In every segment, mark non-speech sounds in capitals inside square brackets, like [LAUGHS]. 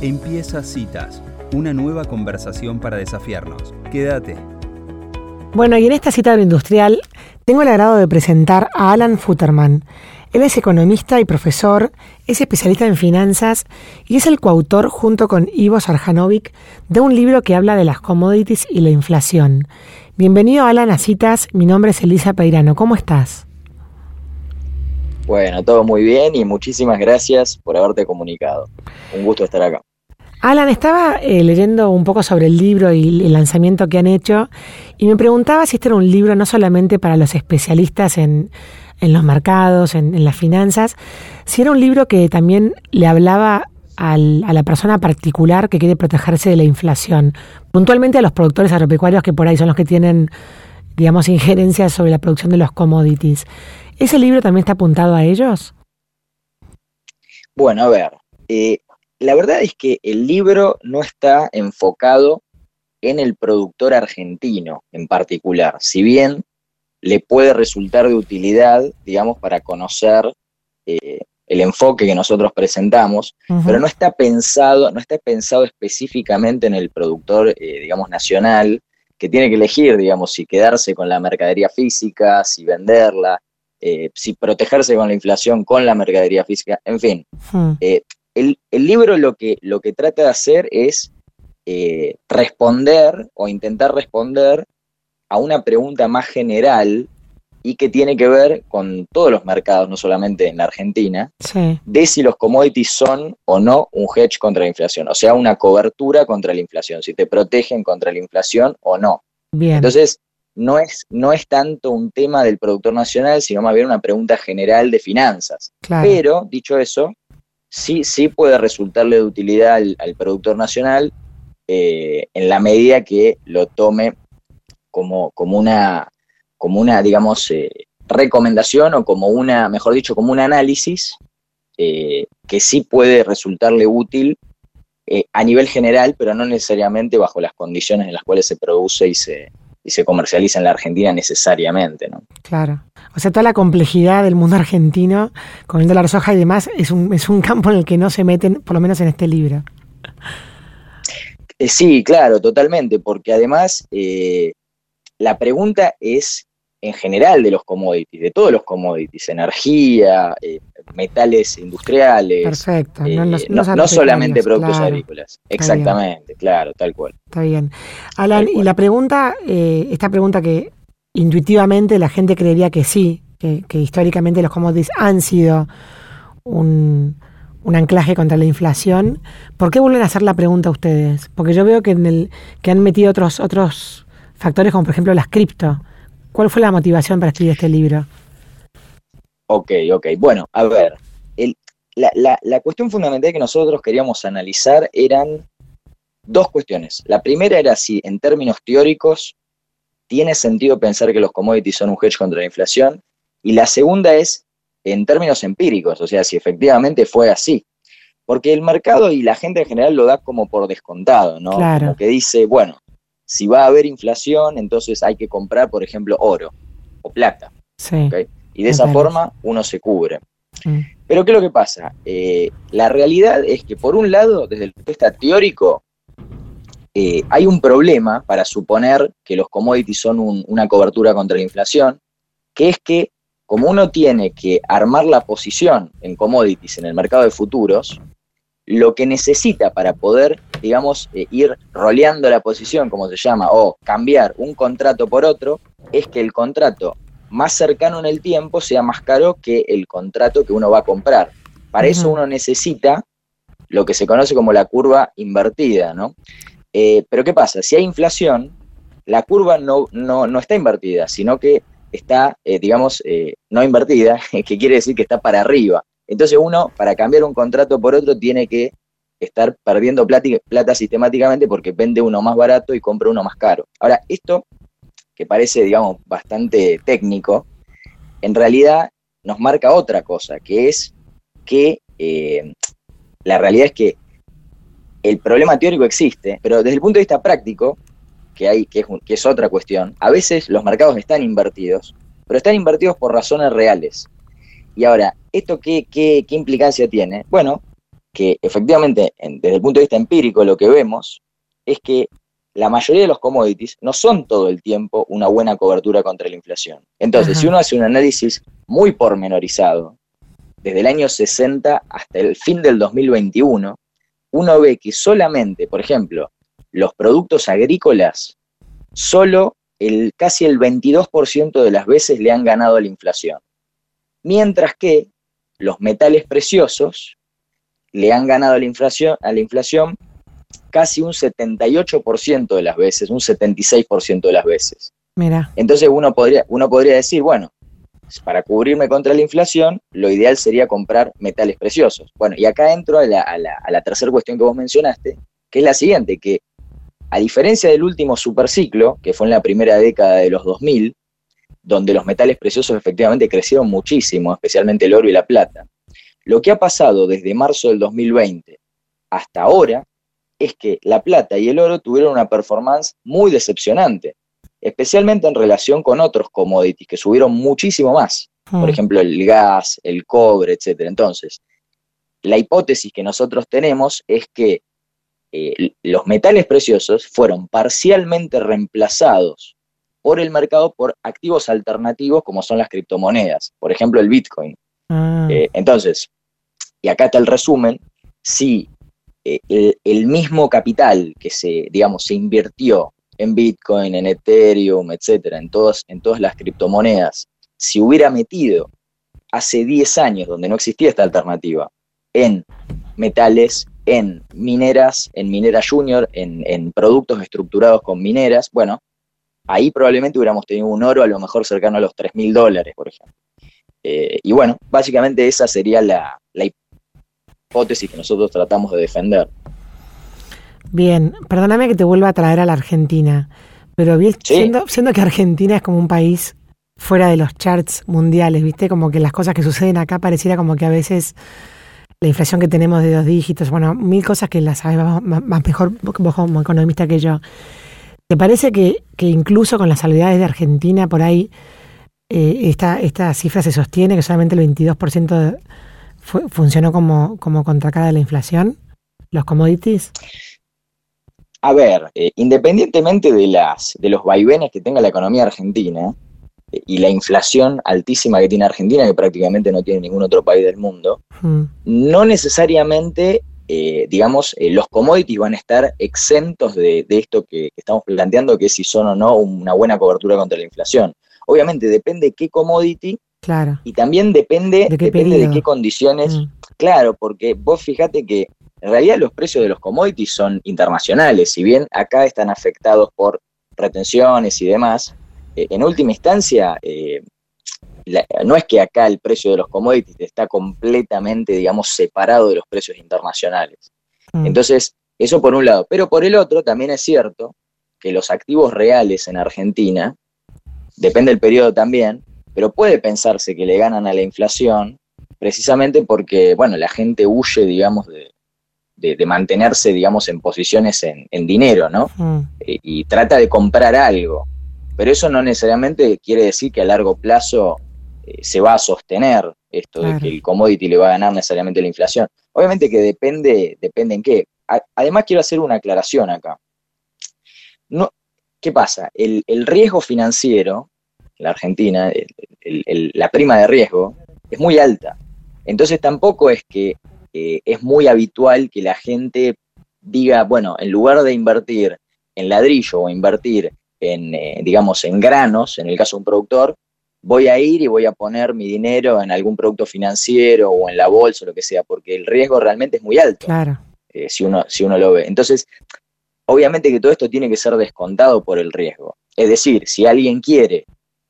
Empieza Citas, una nueva conversación para desafiarnos. Quédate. Bueno, y en esta cita de industrial tengo el agrado de presentar a Alan Futterman. Él es economista y profesor, es especialista en finanzas y es el coautor junto con Ivo Sarjanovic de un libro que habla de las commodities y la inflación. Bienvenido Alan a Citas, mi nombre es Elisa Peirano, ¿cómo estás? Bueno, todo muy bien y muchísimas gracias por haberte comunicado. Un gusto estar acá. Alan, estaba eh, leyendo un poco sobre el libro y el lanzamiento que han hecho y me preguntaba si este era un libro no solamente para los especialistas en, los mercados, en, las finanzas, si era un libro que también le hablaba a la persona particular que quiere protegerse de la inflación, puntualmente a los productores agropecuarios que por ahí son los que tienen, digamos, injerencias sobre la producción de los commodities. ¿Ese libro también está apuntado a ellos? Bueno, a ver, eh, la verdad es que el libro no está enfocado en el productor argentino en particular, si bien le puede resultar de utilidad, digamos, para conocer eh, el enfoque que nosotros presentamos, pero no está pensado, no está pensado específicamente en el productor, eh, digamos, nacional, que tiene que elegir, digamos, si quedarse con la mercadería física, si venderla, eh, si protegerse con la inflación con la mercadería física, en fin. El, libro lo que, lo que trata de hacer es eh, responder o intentar responder a una pregunta más general y que tiene que ver con todos los mercados, no solamente en la Argentina, de si los commodities son o no un hedge contra la inflación, o sea, una cobertura contra la inflación, si te protegen contra la inflación o no. Bien. Entonces, no es, no es tanto un tema del productor nacional, sino más bien una pregunta general de finanzas. Pero, dicho eso, sí, sí puede resultarle de utilidad al, productor nacional eh, en la medida que lo tome como, como, una, como una, digamos, eh, recomendación o como una, mejor dicho, como un análisis eh, que sí puede resultarle útil a nivel general, pero no necesariamente bajo las condiciones en las cuales se produce y se, y se comercializa en la Argentina necesariamente, ¿no? Claro. O sea, toda la complejidad del mundo argentino con el dólar soja y demás es un, es un campo en el que no se meten, por lo menos en este libro. Eh, sí, claro, totalmente, porque además eh, la pregunta es en general de los commodities, de todos los commodities, energía, eh, metales industriales. Perfecto. No, solamente productos agrícolas. Exactamente, claro, tal cual. Está bien. Alan, y la pregunta, eh, esta pregunta que intuitivamente la gente creería que sí, que, históricamente los commodities han sido un, un, anclaje contra la inflación, ¿por qué vuelven a hacer la pregunta a ustedes? Porque yo veo que, en el, que han metido otros, otros factores como por ejemplo las cripto ¿Cuál fue la motivación para escribir este libro? Ok, ok. Bueno, a ver, la, cuestión fundamental que nosotros queríamos analizar eran dos cuestiones. La primera era si en términos teóricos tiene sentido pensar que los commodities son un hedge contra la inflación. Y la segunda es en términos empíricos, o sea, si efectivamente fue así. Porque el mercado y la gente en general lo da como por descontado, ¿no? Claro. Como que dice, bueno, si va a haber inflación, entonces hay que comprar, por ejemplo, oro o plata. Y de esa forma uno se cubre. Mm. Pero ¿qué es lo que pasa? Eh, la realidad es que, por un lado, desde el punto de vista teórico, eh, hay un problema para suponer que los commodities son una cobertura contra la inflación, que es que como uno tiene que armar la posición en commodities en el mercado de futuros, lo que necesita para poder, digamos, eh, ir roleando la posición, como se llama, o cambiar un contrato por otro, es que el contrato más cercano en el tiempo sea más caro que el contrato que uno va a comprar. Para eso uno necesita lo que se conoce como la curva invertida, ¿no? Eh, pero ¿qué pasa? Si hay inflación, la curva no, no, está invertida, sino que está, eh, digamos, no invertida, [LAUGHS] que quiere decir que está para arriba. Entonces uno, para cambiar un contrato por otro, tiene que estar perdiendo plata, sistemáticamente porque vende uno más barato y compra uno más caro. Ahora, esto, que parece, digamos, bastante técnico, en realidad nos marca otra cosa, que es que eh, la realidad es que el problema teórico existe, pero desde el punto de vista práctico, que, hay, que, es, que es otra cuestión, a veces los mercados están invertidos, pero están invertidos por razones reales. Y ahora, ¿esto qué, qué, implicancia tiene? Bueno, que efectivamente, desde el punto de vista empírico, lo que vemos es que la mayoría de los commodities no son todo el tiempo una buena cobertura contra la inflación. Entonces, si uno hace un análisis muy pormenorizado, desde el año 60 hasta el fin del 2021, uno ve que solamente, por ejemplo, los productos agrícolas, solo el, casi el 22% de las veces le han ganado a la inflación. Mientras que los metales preciosos le han ganado a la inflación, a la inflación casi un 78% de las veces, un 76% de las veces. Mira. Entonces uno podría, uno podría decir, bueno, para cubrirme contra la inflación, lo ideal sería comprar metales preciosos. Bueno, y acá entro a la, a la tercera cuestión que vos mencionaste, que es la siguiente, que a diferencia del último superciclo, que fue en la primera década de los 2000, donde los metales preciosos efectivamente crecieron muchísimo, especialmente el oro y la plata, lo que ha pasado desde marzo del 2020 hasta ahora es que la plata y el oro tuvieron una performance muy decepcionante, especialmente en relación con otros commodities que subieron muchísimo más, por mm. ejemplo el gas, el cobre, etc. Entonces, la hipótesis que nosotros tenemos es que eh, los metales preciosos fueron parcialmente reemplazados por el mercado por activos alternativos como son las criptomonedas, por ejemplo el Bitcoin. Ah. Eh, entonces, y acá está el resumen, si eh, el, mismo capital que se, digamos, se invirtió en Bitcoin, en Ethereum, etcétera, en, todas, en todas las criptomonedas, si hubiera metido hace 10 años, donde no existía esta alternativa, en metales, en mineras, en minera junior, en, productos estructurados con mineras, bueno, ahí probablemente hubiéramos tenido un oro a lo mejor cercano a los 3 mil dólares, por ejemplo. Eh, y bueno, básicamente esa sería la, la, hipótesis que nosotros tratamos de defender. Bien, perdóname que te vuelva a traer a la Argentina, pero siendo, siendo que Argentina es como un país fuera de los charts mundiales, ¿viste? Como que las cosas que suceden acá pareciera como que a veces la inflación que tenemos de dos dígitos, bueno, mil cosas que las sabes más, mejor vos como economista que yo. ¿Te parece que, incluso con las salvedades de Argentina por ahí eh, esta, esta cifra se sostiene, que solamente el 22% de, funcionó como, como contracara de la inflación, los commodities? A ver, eh, independientemente de, las, de los vaivenes que tenga la economía argentina eh, y la inflación altísima que tiene Argentina, que prácticamente no tiene ningún otro país del mundo, hmm. no necesariamente, eh, digamos, los commodities van a estar exentos de, esto que, estamos planteando, que es si son o no una buena cobertura contra la inflación. Obviamente depende qué commodity Claro. Y también depende de qué, depende de qué condiciones. Mm. Claro, porque vos fíjate que en realidad los precios de los commodities son internacionales, si bien acá están afectados por retenciones y demás, eh, en última instancia, no es que acá el precio de los commodities está completamente, digamos, separado de los precios internacionales. Mm. Entonces, eso por un lado. Pero por el otro, también es cierto que los activos reales en Argentina, depende del periodo también, pero puede pensarse que le ganan a la inflación precisamente porque, bueno, la gente huye, digamos, de, mantenerse, digamos, en posiciones en, dinero, ¿no? Mm. Y, trata de comprar algo. Pero eso no necesariamente quiere decir que a largo plazo eh, se va a sostener esto de que el commodity le va a ganar necesariamente la inflación. Obviamente que depende, depende en qué. además quiero hacer una aclaración acá. No, ¿Qué pasa? El, el riesgo financiero la Argentina, la prima de riesgo es muy alta. Entonces tampoco es que eh, es muy habitual que la gente diga, bueno, en lugar de invertir en ladrillo o invertir en, eh, digamos, en granos, en el caso de un productor, voy a ir y voy a poner mi dinero en algún producto financiero o en la bolsa o lo que sea, porque el riesgo realmente es muy alto. Claro. Eh, si, uno, si uno lo ve. Entonces, obviamente que todo esto tiene que ser descontado por el riesgo. Es decir, si alguien quiere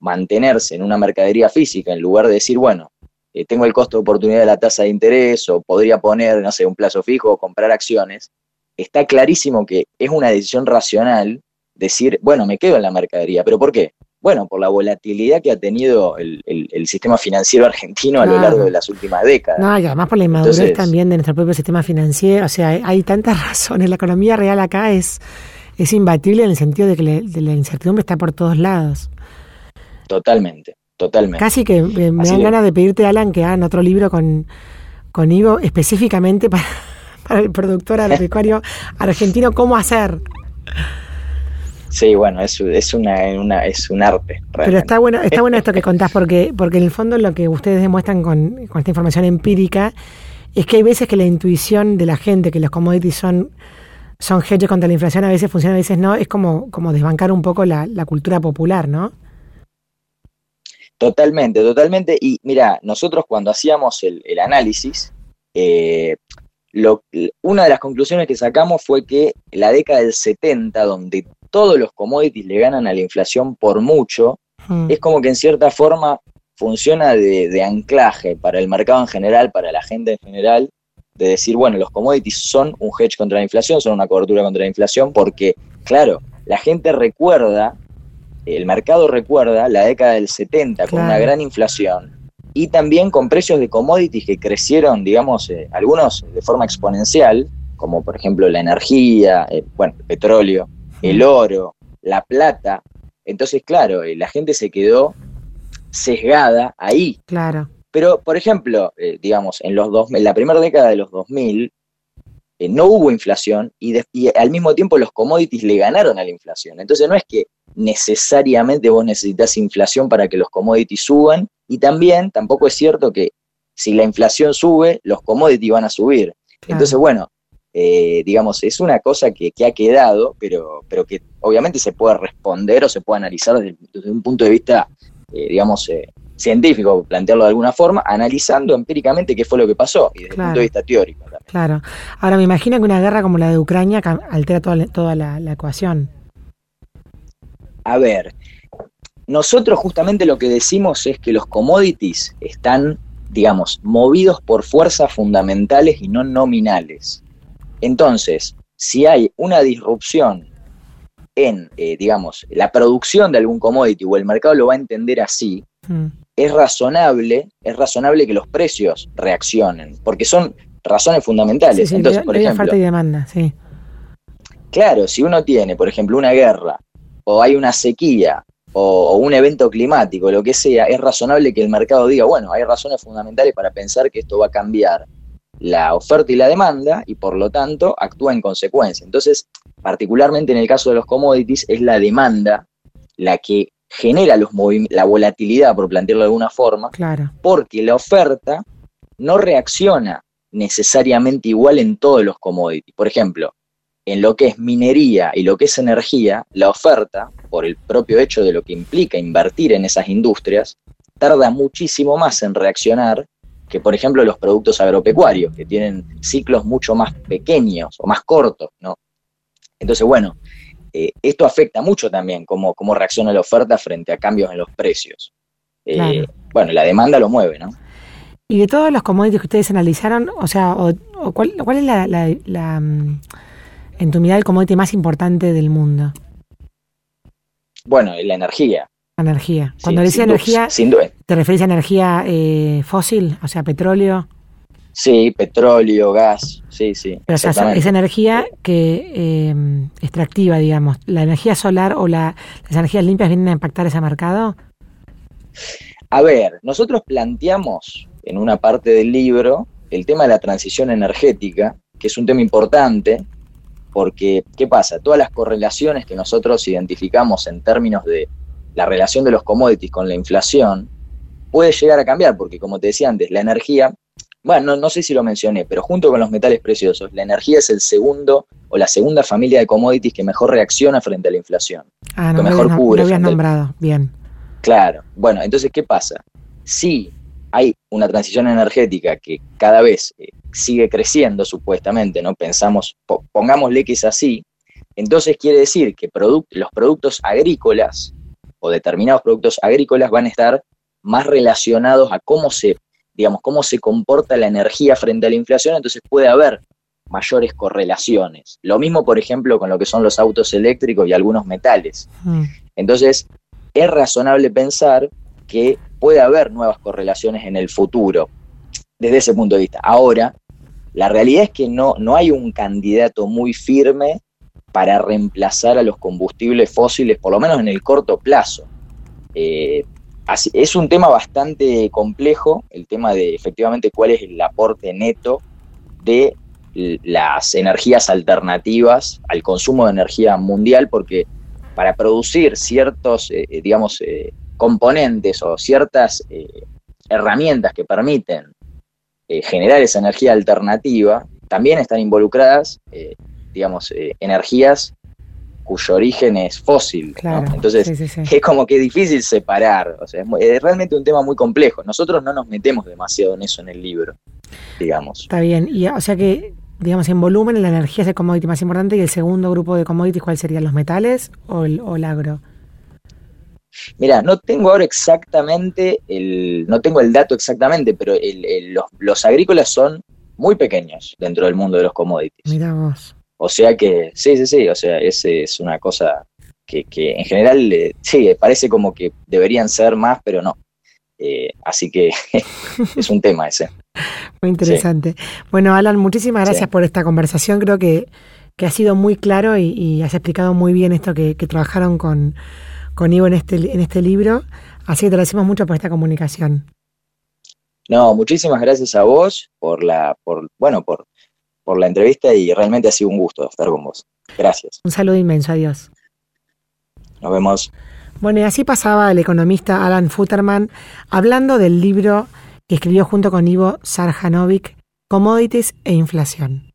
mantenerse en una mercadería física en lugar de decir, bueno, eh, tengo el costo de oportunidad de la tasa de interés o podría poner, no sé, un plazo fijo o comprar acciones, está clarísimo que es una decisión racional decir, bueno, me quedo en la mercadería. ¿Pero por qué? Bueno, por la volatilidad que ha tenido el, sistema financiero argentino a lo largo de las últimas décadas. No, y además por la inmadurez también de nuestro propio sistema financiero. O sea, hay, tantas [LAUGHS] razones. La economía real acá es, es imbatible en el sentido de que de la incertidumbre está por todos lados. Totalmente, totalmente. Casi que me, dan ganas de pedirte, Alan, que hagan otro libro con, con Ivo específicamente para, [LAUGHS] para el productor [LAUGHS] agropecuario argentino cómo hacer. Sí, bueno, es, es, una, es un arte. Pero está bueno, está bueno esto que [LAUGHS] contás, porque, porque en el fondo lo que ustedes demuestran con, con esta información empírica es que hay veces que la intuición de la gente, que los commodities son, son hedges contra la inflación, a veces funciona, a veces no, es como, como desbancar un poco la, cultura popular, ¿no? Totalmente, totalmente. Y mira, nosotros cuando hacíamos el, análisis, eh, una de las conclusiones que sacamos fue que la década del 70, donde todos los commodities le ganan a la inflación por mucho, hmm. es como que en cierta forma funciona de, anclaje para el mercado en general, para la gente en general, de decir, bueno, los commodities son un hedge contra la inflación, son una cobertura contra la inflación, porque, claro, la gente recuerda, el mercado recuerda la década del 70 con una gran inflación y también con precios de commodities que crecieron, digamos, eh, algunos de forma exponencial, como por ejemplo la energía, eh, bueno, el petróleo, el oro, la plata. Entonces, claro, eh, la gente se quedó sesgada ahí. Claro. Pero, por ejemplo, eh, digamos, en los dos, en la primera década de los 2000 eh, no hubo inflación y, al mismo tiempo los commodities le ganaron a la inflación. Entonces no es que necesariamente vos necesitas inflación para que los commodities suban y también tampoco es cierto que si la inflación sube, los commodities van a subir. Entonces, bueno, eh, digamos, es una cosa que, ha quedado, pero, pero que obviamente se puede responder o se puede analizar desde, un punto de vista, eh, digamos, eh, científico, plantearlo de alguna forma, analizando empíricamente qué fue lo que pasó y desde el punto de vista teórico. Claro. Ahora, me imagino que una guerra como la de Ucrania altera toda, toda la, la ecuación. A ver, nosotros justamente lo que decimos es que los commodities están, digamos, movidos por fuerzas fundamentales y no nominales. Entonces, si hay una disrupción en, eh, digamos, la producción de algún commodity o el mercado lo va a entender así, mm. es razonable, es razonable que los precios reaccionen, porque son razones fundamentales. Entonces, por ejemplo, falta y demanda, sí. Claro, si uno tiene, por ejemplo, una guerra o hay una sequía o, un evento climático, lo que sea, es razonable que el mercado diga, bueno, hay razones fundamentales para pensar que esto va a cambiar la oferta y la demanda y por lo tanto actúa en consecuencia. Entonces, particularmente en el caso de los commodities, es la demanda la que genera los la volatilidad, por plantearlo de alguna forma, claro. porque la oferta no reacciona necesariamente igual en todos los commodities. Por ejemplo, en lo que es minería y lo que es energía, la oferta, por el propio hecho de lo que implica invertir en esas industrias, tarda muchísimo más en reaccionar que, por ejemplo, los productos agropecuarios, que tienen ciclos mucho más pequeños o más cortos, ¿no? Entonces, bueno, eh, esto afecta mucho también cómo, cómo reacciona la oferta frente a cambios en los precios. Eh, bueno, la demanda lo mueve, ¿no? Y de todos los commodities que ustedes analizaron, o sea, ¿cuál, es la, mm, en tu mirada, el commodity más importante del mundo? Bueno, la energía. Energía. Cuando decía energía, ¿te refieres a energía eh, fósil? O sea, petróleo. Sí, petróleo, gas, sí, sí. Pero esa energía que eh, extractiva, digamos, ¿la energía solar o las energías limpias vienen a impactar ese mercado? A ver, nosotros planteamos en una parte del libro el tema de la transición energética, que es un tema importante, porque, ¿qué pasa? Todas las correlaciones que nosotros identificamos en términos de la relación de los commodities con la inflación puede llegar a cambiar, porque como te decía antes, la energía, bueno, no, sé si lo mencioné, pero junto con los metales preciosos, la energía es el segundo o la segunda familia de commodities que mejor reacciona frente a la inflación. Ah, no, mejor cubre. Lo habías nombrado, bien. Claro, bueno, entonces, ¿qué pasa? Si hay una transición energética que cada vez eh, sigue creciendo, supuestamente, ¿no? Pensamos, pongámosle que es así, entonces quiere decir que los productos agrícolas o determinados productos agrícolas van a estar más relacionados a cómo se, digamos, cómo se comporta la energía frente a la inflación, entonces puede haber mayores correlaciones. Lo mismo, por ejemplo, con lo que son los autos eléctricos y algunos metales. Entonces, es razonable pensar que puede haber nuevas correlaciones en el futuro, desde ese punto de vista. Ahora, la realidad es que no, no hay un candidato muy firme para reemplazar a los combustibles fósiles, por lo menos en el corto plazo. Eh, es un tema bastante complejo, el tema de efectivamente cuál es el aporte neto de las energías alternativas al consumo de energía mundial, porque para producir ciertos, eh, eh, digamos, componentes o ciertas herramientas que permiten generar esa energía alternativa, también están involucradas, digamos, energías cuyo origen es fósil. Entonces, es como que difícil separar. O sea, es, realmente un tema muy complejo. Nosotros no nos metemos demasiado en eso en el libro, digamos. Está bien. Y, o sea que, digamos, en volumen la energía es el commodity más importante y el segundo grupo de commodities, ¿cuál serían? ¿Los metales o el, agro? Mira, no tengo ahora exactamente el, no tengo el dato exactamente, pero los, los agrícolas son muy pequeños dentro del mundo de los commodities. Mira vos. O sea que, sí, sí, sí, o sea, ese es una cosa que, en general, eh, sí, parece como que deberían ser más, pero no. Eh, así que [LAUGHS] es un tema ese. Muy interesante. Bueno, Alan, muchísimas gracias por esta conversación. Creo que, ha sido muy claro y, has explicado muy bien esto que, trabajaron con, con Ivo en este, en este libro. Así que te agradecemos mucho por esta comunicación. No, muchísimas gracias a vos por la, por, bueno, por, por la entrevista y realmente ha sido un gusto estar con vos. Gracias. Un saludo inmenso, adiós. Nos vemos. Bueno, y así pasaba el economista Alan Futterman hablando del libro que escribió junto con Ivo Sarjanovic, Commodities e Inflación.